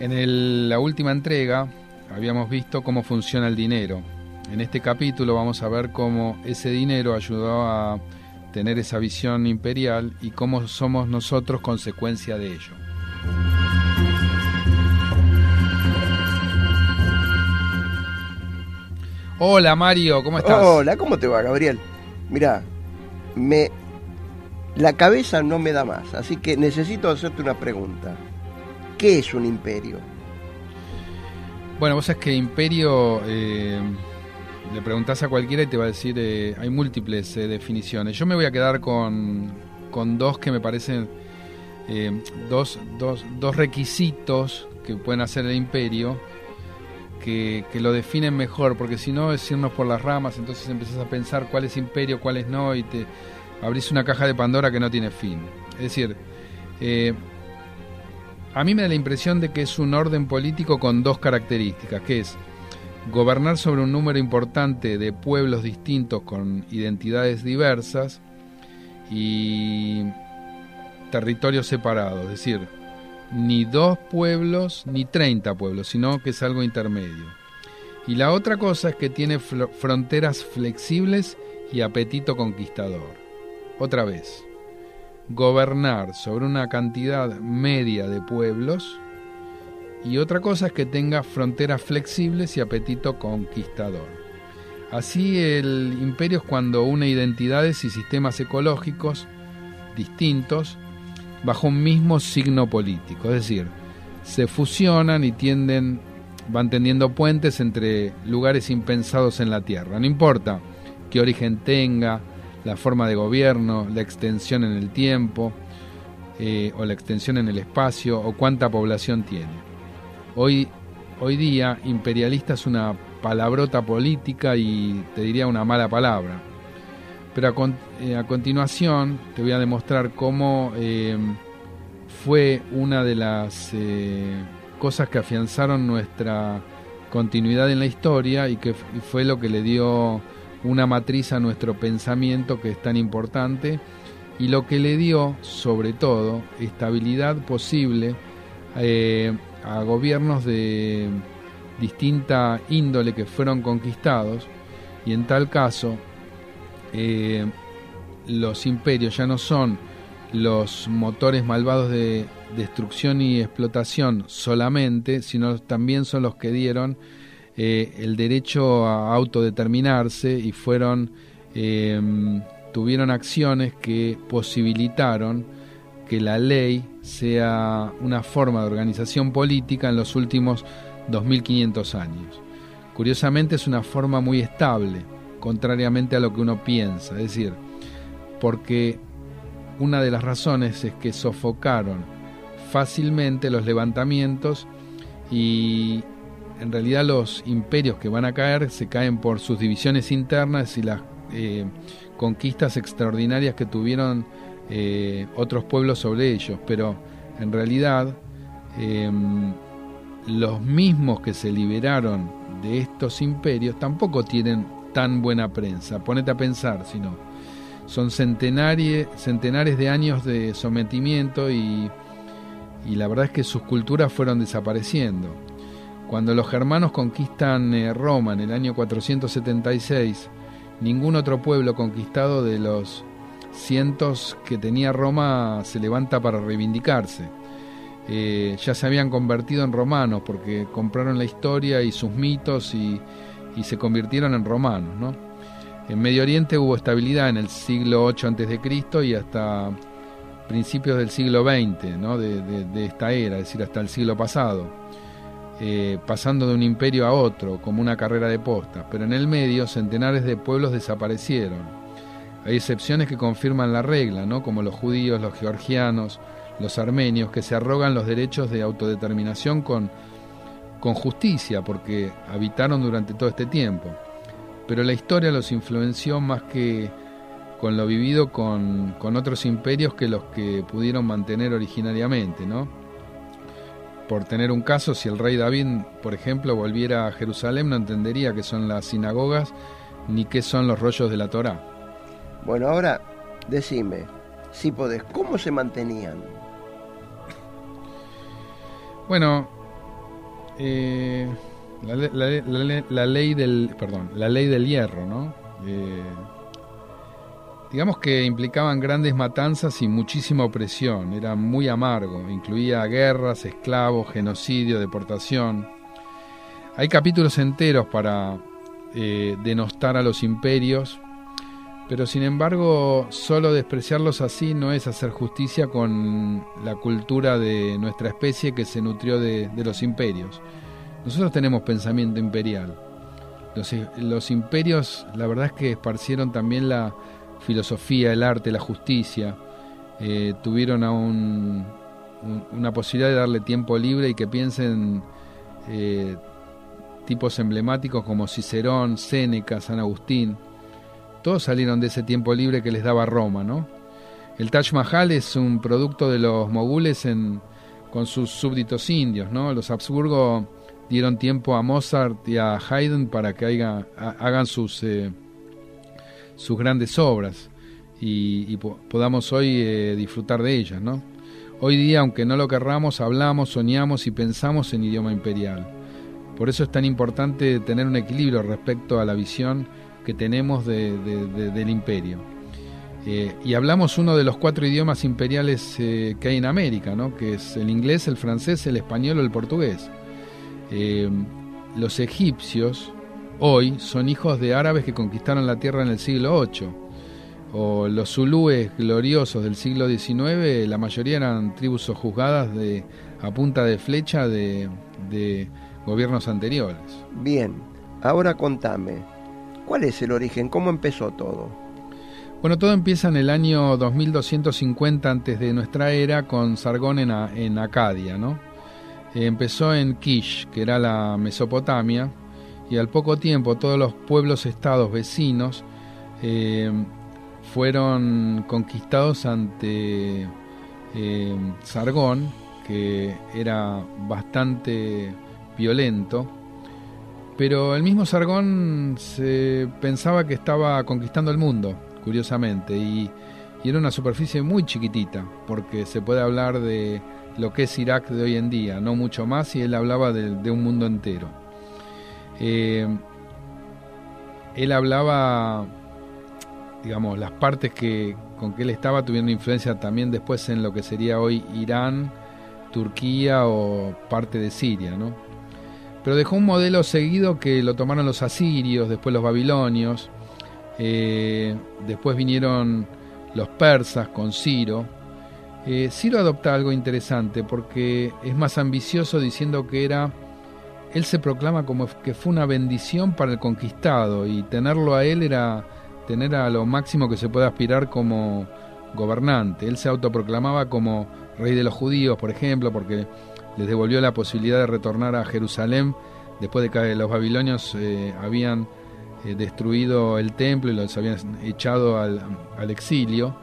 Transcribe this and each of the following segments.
En la última entrega habíamos visto cómo funciona el dinero. En este capítulo vamos a ver cómo ese dinero ayudó a tener esa visión imperial y cómo somos nosotros consecuencia de ello. Hola Mario, ¿cómo estás? Hola, ¿cómo te va, Gabriel? Mira, me la cabeza no me da más, así que necesito hacerte una pregunta. ¿Qué es un imperio? Bueno, vos sabés que imperio eh, le preguntás a cualquiera y te va a decir, eh, hay múltiples eh, definiciones. Yo me voy a quedar con, con dos que me parecen, dos, dos, dos requisitos que pueden hacer el imperio que, lo definen mejor, porque si no es irnos por las ramas, entonces empezás a pensar cuál es imperio, cuál es no, y te abrís una caja de Pandora que no tiene fin. Es decir, a mí me da la impresión de que es un orden político con dos características, que es gobernar sobre un número importante de pueblos distintos con identidades diversas y territorios separados, es decir, ni dos pueblos ni treinta pueblos, sino que es algo intermedio. Y la otra cosa es que tiene fronteras flexibles y apetito conquistador. Otra vez, gobernar sobre una cantidad media de pueblos y otra cosa es que tenga fronteras flexibles y apetito conquistador. Así el imperio es cuando une identidades y sistemas ecológicos distintos bajo un mismo signo político, es decir, se fusionan y tienden van tendiendo puentes entre lugares impensados en la Tierra. No importa qué origen tenga, la forma de gobierno, la extensión en el tiempo eh, o la extensión en el espacio o cuánta población tiene. Hoy, hoy día imperialista es una palabrota política y te diría una mala palabra. Pero a, eh, continuación te voy a demostrar cómo eh, fue una de las cosas que afianzaron nuestra continuidad en la historia y que fue lo que le dio una matriz a nuestro pensamiento que es tan importante y lo que le dio, sobre todo, estabilidad posible eh, a gobiernos de distinta índole que fueron conquistados. Y en tal caso eh, los imperios ya no son los motores malvados de destrucción y explotación solamente, sino también son los que dieron eh, el derecho a autodeterminarse y fueron em, tuvieron acciones que posibilitaron que la ley sea una forma de organización política en los últimos 2500 años. Curiosamente es una forma muy estable, contrariamente a lo que uno piensa, es decir, porque una de las razones es que sofocaron fácilmente los levantamientos y en realidad los imperios que van a caer se caen por sus divisiones internas y las eh, conquistas extraordinarias que tuvieron eh, otros pueblos sobre ellos, pero en realidad em, los mismos que se liberaron de estos imperios tampoco tienen tan buena prensa. Ponete a pensar, si no. Son centenares, centenares de años de sometimiento y, y la verdad es que sus culturas fueron desapareciendo. Cuando los germanos conquistan eh, Roma en el año 476, ningún otro pueblo conquistado de los cientos que tenía Roma se levanta para reivindicarse. Eh, ya se habían convertido en romanos porque compraron la historia y sus mitos y, se convirtieron en romanos. ¿no? En Medio Oriente hubo estabilidad en el siglo 8 a.C. y hasta principios del siglo XX ¿no? de, de esta era, es decir, hasta el siglo pasado. Eh, pasando de un imperio a otro, como una carrera de postas, pero en el medio centenares de pueblos desaparecieron. Hay excepciones que confirman la regla, ¿no? como los judíos, los georgianos, los armenios, que se arrogan los derechos de autodeterminación con, con justicia, porque habitaron durante todo este tiempo. Pero la historia los influenció más que con lo vivido con, con otros imperios que los que pudieron mantener originariamente, ¿no? Por tener un caso, si el rey David, por ejemplo, volviera a Jerusalén, no entendería qué son las sinagogas ni qué son los rollos de la Torá. Bueno, ahora decime, si podés, ¿cómo se mantenían? Bueno, eh, la, ley del, perdón, la ley del hierro, ¿no? Eh, digamos que implicaban grandes matanzas y muchísima opresión, era muy amargo, incluía guerras, esclavos, genocidio, deportación. Hay capítulos enteros para eh, denostar a los imperios, pero sin embargo solo despreciarlos así no es hacer justicia con la cultura de nuestra especie que se nutrió de, los imperios. Nosotros tenemos pensamiento imperial. Los, los imperios, la verdad es que esparcieron también la, filosofía, el arte, la justicia, eh, tuvieron aún una posibilidad de darle tiempo libre y que piensen eh, tipos emblemáticos como Cicerón, Séneca, San Agustín. Todos salieron de ese tiempo libre que les daba Roma, ¿no? El Taj Mahal es un producto de los mogules en, con sus súbditos indios, ¿no? Los Habsburgo dieron tiempo a Mozart y a Haydn para que hagan sus eh, sus grandes obras y, podamos hoy eh, disfrutar de ellas. ¿no? Hoy día, aunque no lo querramos, hablamos, soñamos y pensamos en idioma imperial. Por eso es tan importante tener un equilibrio respecto a la visión que tenemos del imperio. Eh, y hablamos uno de los cuatro idiomas imperiales eh, que hay en América, ¿no? que es el inglés, el francés, el español o el portugués. los egipcios hoy son hijos de árabes que conquistaron la tierra en el siglo VIII. O los zulúes gloriosos del siglo XIX, la mayoría eran tribus juzgadas de, a punta de flecha de, de gobiernos anteriores. Bien, ahora contame, ¿cuál es el origen? ¿Cómo empezó todo? Bueno, todo empieza en el año 2250 antes de nuestra era con Sargón en, en Acadia, ¿no? empezó en Kish, que era la Mesopotamia, y al poco tiempo todos los pueblos estados vecinos eh, fueron conquistados ante eh, Sargón, que era bastante violento, pero el mismo Sargón se pensaba que estaba conquistando el mundo, curiosamente, y, era una superficie muy chiquitita, porque se puede hablar de lo que es Irak de hoy en día, no mucho más, y él hablaba de un mundo entero. Eh, él hablaba, digamos, las partes que con que él estaba tuvieron influencia también después en lo que sería hoy Irán, Turquía o parte de Siria, ¿no? Pero dejó un modelo seguido que lo tomaron los asirios, después los babilonios, eh, después vinieron los persas con Ciro. Eh, Ciro adopta algo interesante porque es más ambicioso diciendo que era él se proclama como que fue una bendición para el conquistado y tenerlo a él era tener a lo máximo que se puede aspirar como gobernante. Él se autoproclamaba como rey de los judíos, por ejemplo, porque les devolvió la posibilidad de retornar a Jerusalén después de que los babilonios eh, habían eh, destruido el templo y los habían echado al, exilio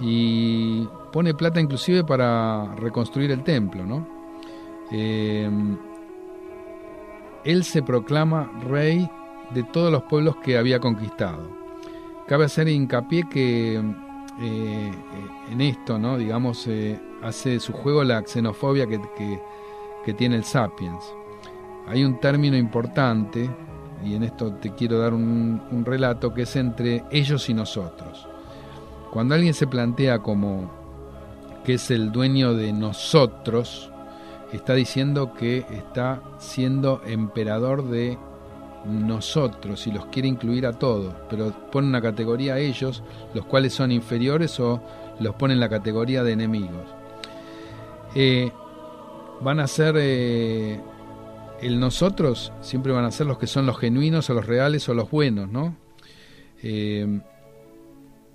y pone plata inclusive para reconstruir el templo, ¿no? Eh, él se proclama rey de todos los pueblos que había conquistado. Cabe hacer hincapié que eh, en esto, ¿no? digamos, eh, hace su juego la xenofobia que, tiene el Sapiens. Hay un término importante, y en esto te quiero dar un, un relato, que es entre ellos y nosotros. Cuando alguien se plantea como que es el dueño de nosotros, está diciendo que está siendo emperador de nosotros y los quiere incluir a todos, pero pone una categoría a ellos, los cuales son inferiores o los pone en la categoría de enemigos. Eh, van a ser eh, el nosotros, siempre van a ser los que son los genuinos o los reales o los buenos, ¿no? Eh,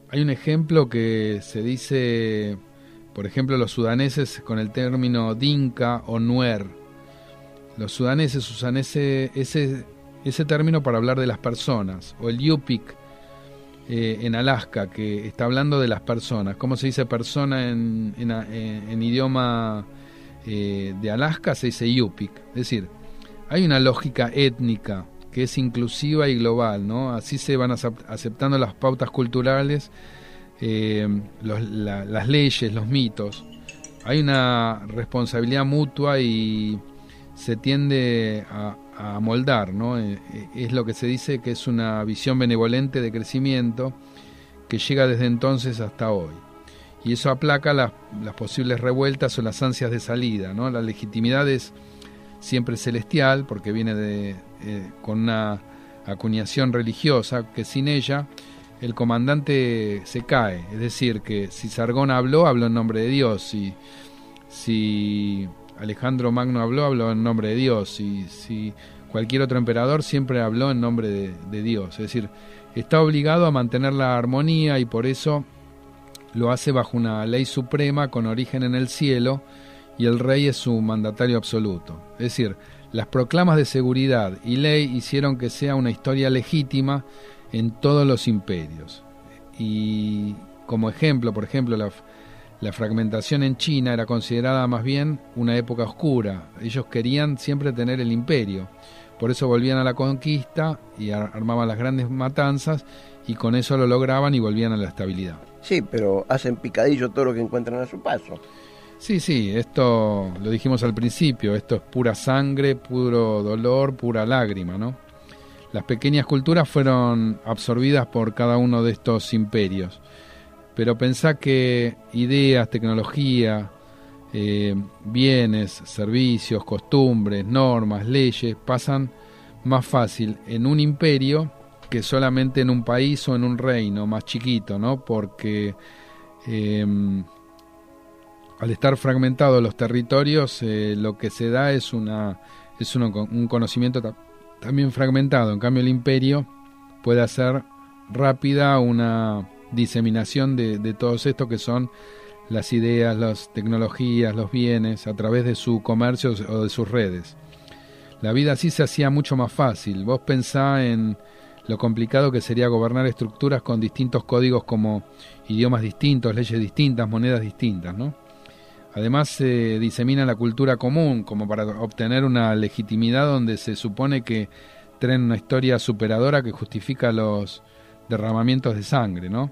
hay un ejemplo que se dice, por ejemplo, los sudaneses con el término dinka o nuer. Los sudaneses usan ese, ese, ese término para hablar de las personas, o el yupik eh, en Alaska, que está hablando de las personas. ¿Cómo se dice persona en, en, idioma eh, de Alaska? Se dice yupik. Es decir, hay una lógica étnica que es inclusiva y global, ¿no? Así se van aceptando las pautas culturales, eh, las leyes, los mitos. Hay una responsabilidad mutua y se tiende a, a moldar, ¿no? Eh, eh, es lo que se dice que es una visión benevolente de crecimiento que llega desde entonces hasta hoy. Y eso aplaca las, posibles revueltas o las ansias de salida, ¿no? La legitimidad es siempre celestial porque viene de, eh, con una acuñación religiosa que sin ella el comandante se cae. Es decir, que si Sargón habló, habló en nombre de Dios. y si Alejandro Magno habló, habló en nombre de Dios. Y si cualquier otro emperador siempre habló en nombre de, Dios. Es decir, está obligado a mantener la armonía y por eso lo hace bajo una ley suprema con origen en el cielo y el rey es su mandatario absoluto. Es decir, las proclamas de seguridad y ley hicieron que sea una historia legítima en todos los imperios. Y como ejemplo, por ejemplo, la, la fragmentación en China era considerada más bien una época oscura. Ellos querían siempre tener el imperio. Por eso volvían a la conquista y armaban las grandes matanzas y con eso lo lograban y volvían a la estabilidad. Sí, pero hacen picadillo todo lo que encuentran a su paso. Sí, sí, esto lo dijimos al principio, esto es pura sangre, puro dolor, pura lágrima, ¿no? Las pequeñas culturas fueron absorbidas por cada uno de estos imperios pero pensá que ideas, tecnología, eh, bienes, servicios, costumbres, normas, leyes pasan más fácil en un imperio que solamente en un país o en un reino más chiquito, ¿no? Porque em, al estar fragmentados los territorios, eh, lo que se da es una es un conocimiento también fragmentado. En cambio, el imperio puede hacer rápida una diseminación de, de todos estos que son las ideas, las tecnologías, los bienes, a través de su comercio o de sus redes. La vida así se hacía mucho más fácil. Vos pensá en lo complicado que sería gobernar estructuras con distintos códigos como idiomas distintos, leyes distintas, monedas distintas, ¿no? Además se disemina la cultura común como para obtener una legitimidad donde se supone que traen una historia superadora que justifica los derramamientos de sangre, ¿no?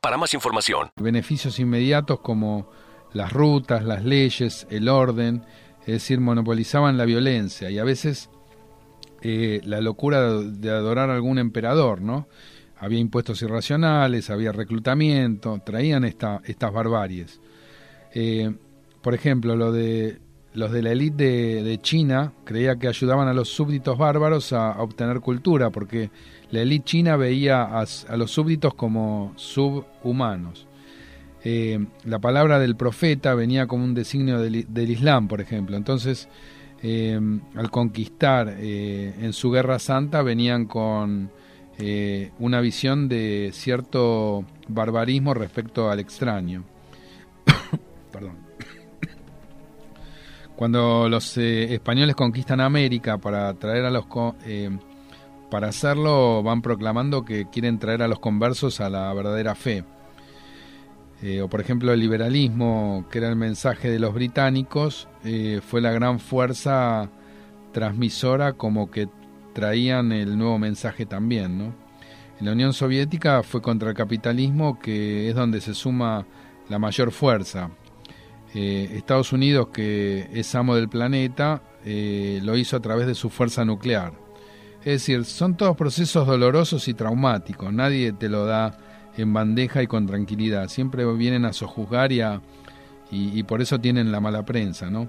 para más información. Beneficios inmediatos como las rutas, las leyes, el orden, es decir, monopolizaban la violencia y a veces eh, la locura de adorar a algún emperador, ¿no? Había impuestos irracionales, había reclutamiento, traían esta, estas barbaries. Eh, por ejemplo, lo de los de la élite de, China creía que ayudaban a los súbditos bárbaros a obtener cultura, porque la élite china veía a, los súbditos como subhumanos. Eh, la palabra del profeta venía como un designio del, Islam, por ejemplo. Entonces, eh, al conquistar eh, en su guerra santa, venían con una visión de cierto barbarismo respecto al extraño. Cuando los españoles conquistan América para traer a los para hacerlo van proclamando que quieren traer a los conversos a la verdadera fe. Eh, o por ejemplo el liberalismo, que era el mensaje de los británicos, eh, fue la gran fuerza transmisora como que traían el nuevo mensaje también. ¿no? En la Unión Soviética fue contra el capitalismo, que es donde se suma la mayor fuerza. Eh, Estados Unidos, que es amo del planeta, lo hizo a través de su fuerza nuclear. Es decir, son todos procesos dolorosos y traumáticos, nadie te lo da en bandeja y con tranquilidad. Siempre vienen a sojuzgar y, y, por eso tienen la mala prensa, ¿no?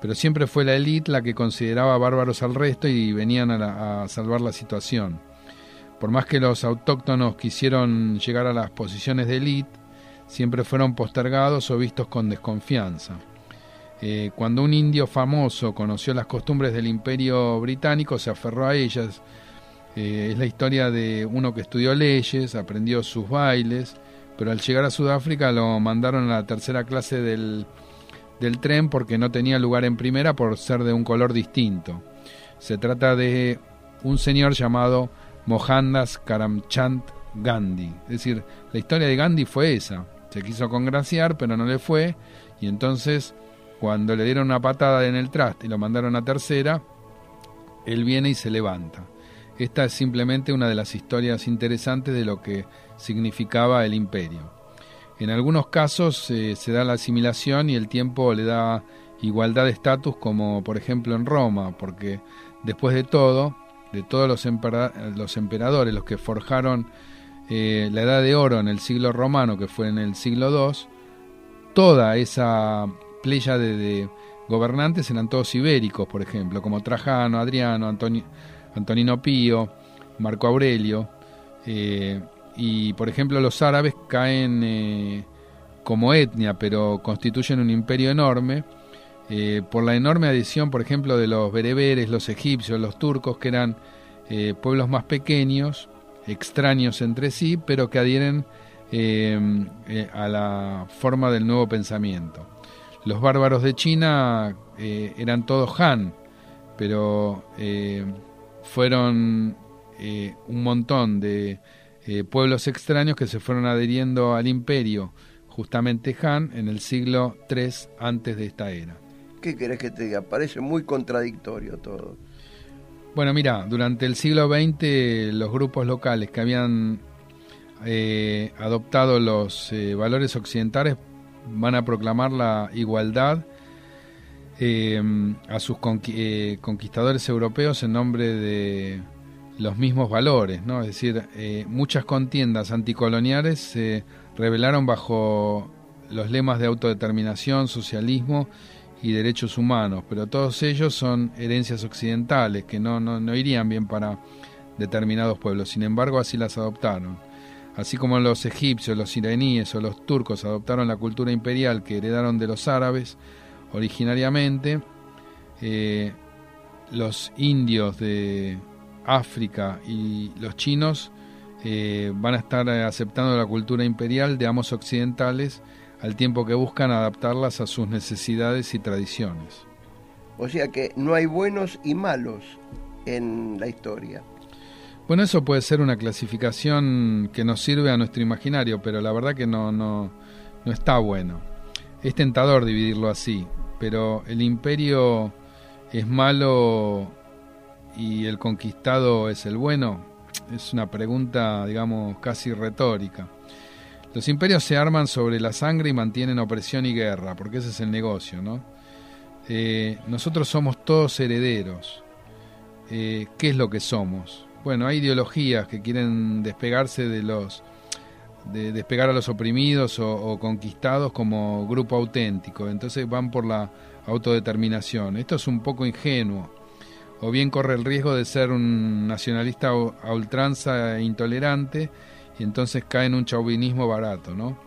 Pero siempre fue la élite la que consideraba bárbaros al resto y venían a, a salvar la situación. Por más que los autóctonos quisieron llegar a las posiciones de élite, siempre fueron postergados o vistos con desconfianza. Eh, cuando un indio famoso conoció las costumbres del imperio británico, se aferró a ellas. Eh, es la historia de uno que estudió leyes, aprendió sus bailes, pero al llegar a Sudáfrica lo mandaron a la tercera clase del, del tren porque no tenía lugar en primera por ser de un color distinto. Se trata de un señor llamado Mohandas Karamchand Gandhi. Es decir, la historia de Gandhi fue esa. Se quiso congraciar, pero no le fue, y entonces cuando le dieron una patada en el traste y lo mandaron a tercera, él viene y se levanta. Esta es simplemente una de las historias interesantes de lo que significaba el imperio. En algunos casos eh, se da la asimilación y el tiempo le da igualdad de estatus, como por ejemplo en Roma, porque después de todo, de todos los, los emperadores, los que forjaron eh, la edad de oro en el siglo romano, que fue en el siglo II, toda esa playa de, gobernantes eran todos ibéricos, por ejemplo, como Trajano, Adriano, Antonino Pío, Marco Aurelio. Eh, y, por ejemplo, los árabes caen eh, como etnia, pero constituyen un imperio enorme. Eh, por la enorme adición, por ejemplo, de los bereberes, los egipcios, los turcos, que eran pueblos más pequeños, extraños entre sí, pero que adhieren a la forma del nuevo pensamiento. Los bárbaros de China eh, eran todos Han, pero eh, fueron eh, un montón de pueblos extraños que se fueron adheriendo al imperio, justamente Han, en el siglo III antes de esta era. ¿Qué querés que te diga? Parece muy contradictorio todo. Bueno, mira, durante el siglo XX los grupos locales que habían adoptado los valores occidentales van a proclamar la igualdad eh, a sus eh, conquistadores europeos en nombre de los mismos valores, ¿no? Es decir, eh, muchas contiendas anticoloniales se revelaron bajo los lemas de autodeterminación, socialismo y derechos humanos, pero todos ellos son herencias occidentales que no, no, no irían bien para determinados pueblos, sin embargo así las adoptaron. Así como los egipcios, los iraníes o los turcos adoptaron la cultura imperial que heredaron de los árabes originariamente, eh, los indios de África y los chinos eh, van a estar aceptando la cultura imperial de amos occidentales al tiempo que buscan adaptarlas a sus necesidades y tradiciones. O sea que no hay buenos y malos en la historia. Bueno, eso puede ser una clasificación que nos sirve a nuestro imaginario, pero la verdad que no, no, no está bueno. Es tentador dividirlo así, pero el imperio es malo y el conquistado es el bueno. Es una pregunta, digamos, casi retórica. Los imperios se arman sobre la sangre y mantienen opresión y guerra, porque ese es el negocio, ¿no? Eh, nosotros somos todos herederos. Eh, ¿Qué es lo que somos? bueno, hay ideologías que quieren despegarse de los de despegar a los oprimidos o, conquistados como grupo auténtico, entonces van por la autodeterminación. Esto es un poco ingenuo, o bien corre el riesgo de ser un nacionalista a ultranza e intolerante y entonces cae en un chauvinismo barato, ¿no?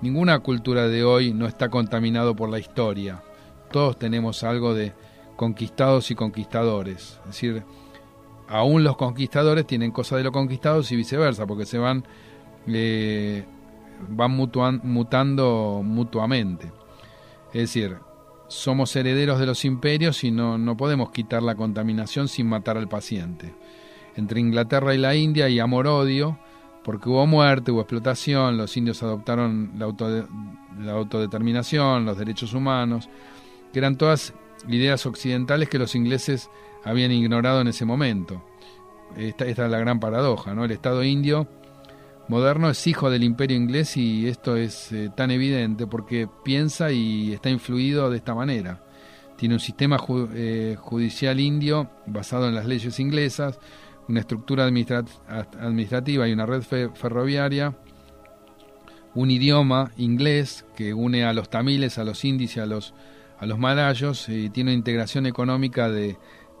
Ninguna cultura de hoy no está contaminado por la historia. Todos tenemos algo de conquistados y conquistadores, es decir, aún los conquistadores tienen cosas de los conquistados y viceversa, porque se van, eh, van mutando mutuamente. Es decir, somos herederos de los imperios y no, no podemos quitar la contaminación sin matar al paciente. Entre Inglaterra y la India hay amor-odio, porque hubo muerte, hubo explotación, los indios adoptaron la, autodeterminación, los derechos humanos, que eran todas ideas occidentales que los ingleses habían ignorado en ese momento. Esta, esta, es la gran paradoja, ¿no? El Estado indio moderno es hijo del imperio inglés y esto es eh, tan evidente porque piensa y está influido de esta manera. Tiene un sistema eh, judicial indio basado en las leyes inglesas, una estructura administrativa y una red ferroviaria un idioma inglés que une a los tamiles, a los indios a los, a los malayos, y tiene una integración económica de,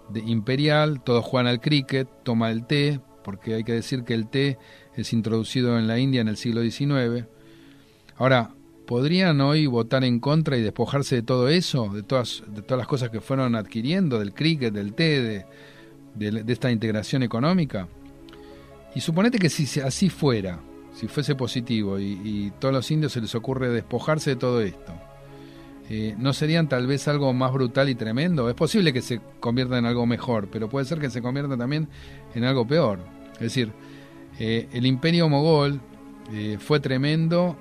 de imperial, todos juegan al cricket, toma el té, porque hay que decir que el té es introducido en la India en el siglo XIX. Ahora, ¿podrían hoy votar en contra y despojarse de todo eso, de todas, de todas las cosas que fueron adquiriendo, del cricket, del té, de, de, esta integración económica? Y suponete que si así fuera, si fuese positivo y, todos los indios se les ocurre despojarse de todo esto, eh, ¿no serían tal vez algo más brutal y tremendo? Es posible que se convierta en algo mejor, pero puede ser que se convierta también en algo peor. Es decir, eh, el imperio mogol eh, fue tremendo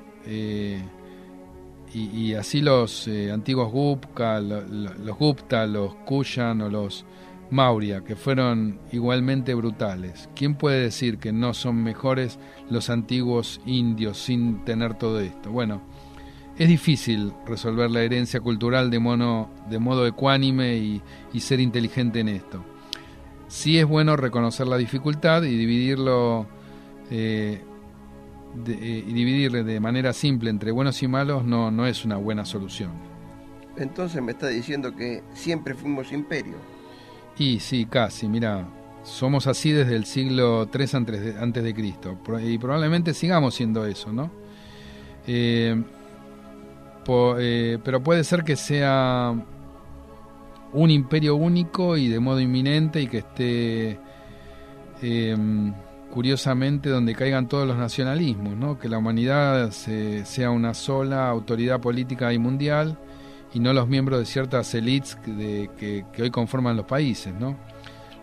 y, así los antiguos Gupta, los Gupta, los Kushan o los Maurya, que fueron igualmente brutales. ¿Quién puede decir que no son mejores los antiguos indios sin tener todo esto? Bueno, es difícil resolver la herencia cultural de, mono, de modo ecuánime y, ser inteligente en esto. Sí es bueno reconocer la dificultad y dividirlo eh, de, eh, y dividir de manera simple entre buenos y malos no, no es una buena solución. Entonces me está diciendo que siempre fuimos imperio. Y sí, casi, mira, somos así desde el siglo III antes de, Cristo y probablemente sigamos siendo eso, ¿no? Eh, eh, pero puede ser que sea un imperio único y de modo inminente y que esté em, curiosamente donde caigan todos los nacionalismos, ¿no? que la humanidad sea una sola autoridad política y mundial y no los miembros de ciertas élites que, que, hoy conforman los países. ¿no?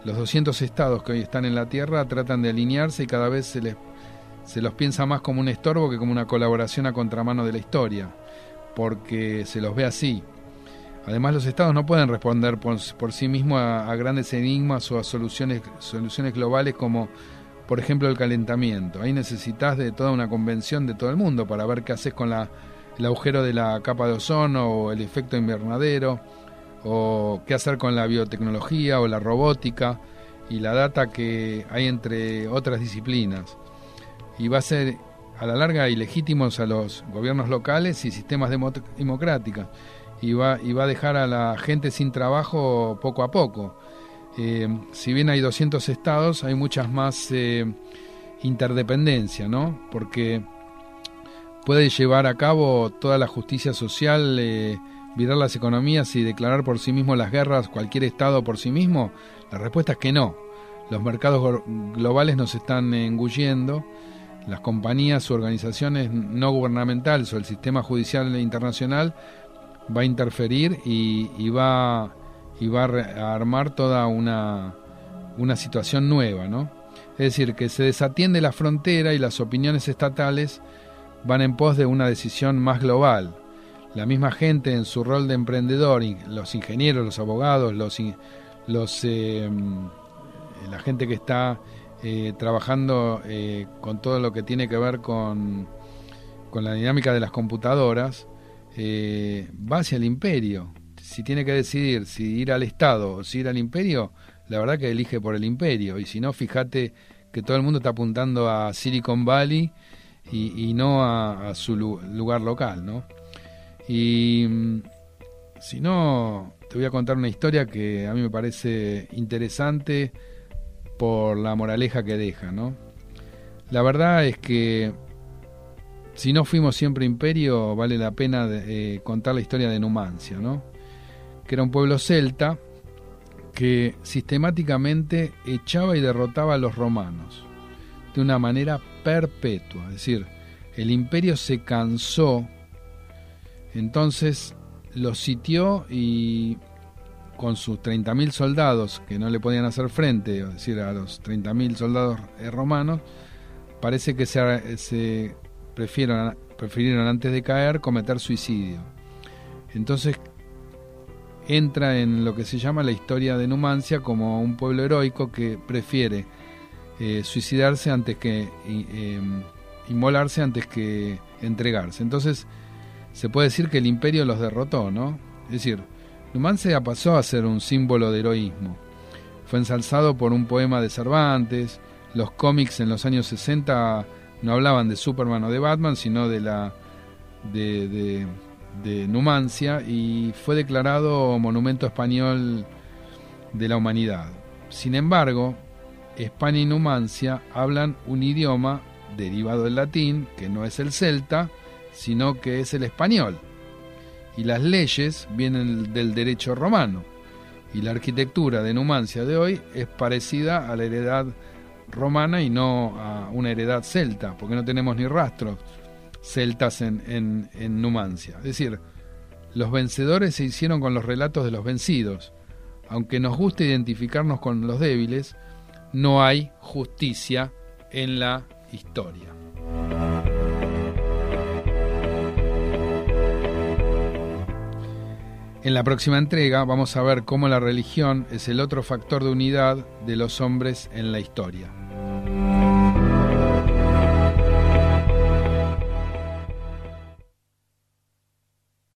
Los 200 estados que hoy están en la Tierra tratan de alinearse y cada vez se les se los piensa más como un estorbo que como una colaboración a contramano de la historia porque se los ve así. Además, los estados no pueden responder por, sí mismos a, grandes enigmas o a soluciones, soluciones globales como, por ejemplo, el calentamiento. Ahí necesitas de toda una convención de todo el mundo para ver qué haces con la, el agujero de la capa de ozono o el efecto invernadero, o qué hacer con la biotecnología o la robótica y la data que hay entre otras disciplinas. Y va a ser a la larga ilegítimos a los gobiernos locales y sistemas democráticos y va, y va a dejar a la gente sin trabajo poco a poco. Eh, si bien hay 200 estados, hay muchas más eh, interdependencia, ¿no? Porque puede llevar a cabo toda la justicia social, eh, virar las economías y declarar por sí mismo las guerras cualquier estado por sí mismo. La respuesta es que no. Los mercados globales nos están engullendo las compañías u organizaciones no gubernamentales o el sistema judicial internacional va a interferir y, va, a armar toda una, una situación nueva, ¿no? Es decir, que se desatiende la frontera y las opiniones estatales van en pos de una decisión más global. La misma gente en su rol de emprendedor, los ingenieros, los abogados, los, los eh, la gente que está eh, trabajando eh, con todo lo que tiene que ver con, con la dinámica de las computadoras, va hacia el imperio. Si tiene que decidir si ir al Estado o si ir al imperio, la verdad que elige por el imperio. Y si no, fíjate que todo el mundo está apuntando a Silicon Valley y, no a, su lugar local, ¿no? Y mm, si no, te voy a contar una historia que a mí me parece interesante por la moraleja que deja, ¿no? La verdad es que si no fuimos siempre imperio, vale la pena eh, contar la historia de Numancia, ¿no? Que era un pueblo celta que sistemáticamente echaba y derrotaba a los romanos de una manera perpetua, es decir, el imperio se cansó, entonces los sitió y con sus 30.000 soldados que no le podían hacer frente, es decir, a los 30.000 soldados eh, romanos, parece que se, prefirieron antes de caer cometer suicidio. Entonces entra en lo que se llama la historia de Numancia como un pueblo heroico que prefiere eh, suicidarse antes que eh, inmolarse antes que entregarse. Entonces se puede decir que el imperio los derrotó, ¿no? Es decir, Numancia pasó a ser un símbolo de heroísmo. Fue ensalzado por un poema de Cervantes, los cómics en los años 60 no hablaban de Superman o de Batman, sino de la de, de, Numancia y fue declarado monumento español de la humanidad. Sin embargo, España y Numancia hablan un idioma derivado del latín, que no es el celta, sino que es el español. Y las leyes vienen del derecho romano. Y la arquitectura de Numancia de hoy es parecida a la heredad romana y no a una heredad celta, porque no tenemos ni rastros celtas en, en, Numancia. Es decir, los vencedores se hicieron con los relatos de los vencidos. Aunque nos guste identificarnos con los débiles, no hay justicia en la historia. En la próxima entrega vamos a ver cómo la religión es el otro factor de unidad de los hombres en la historia.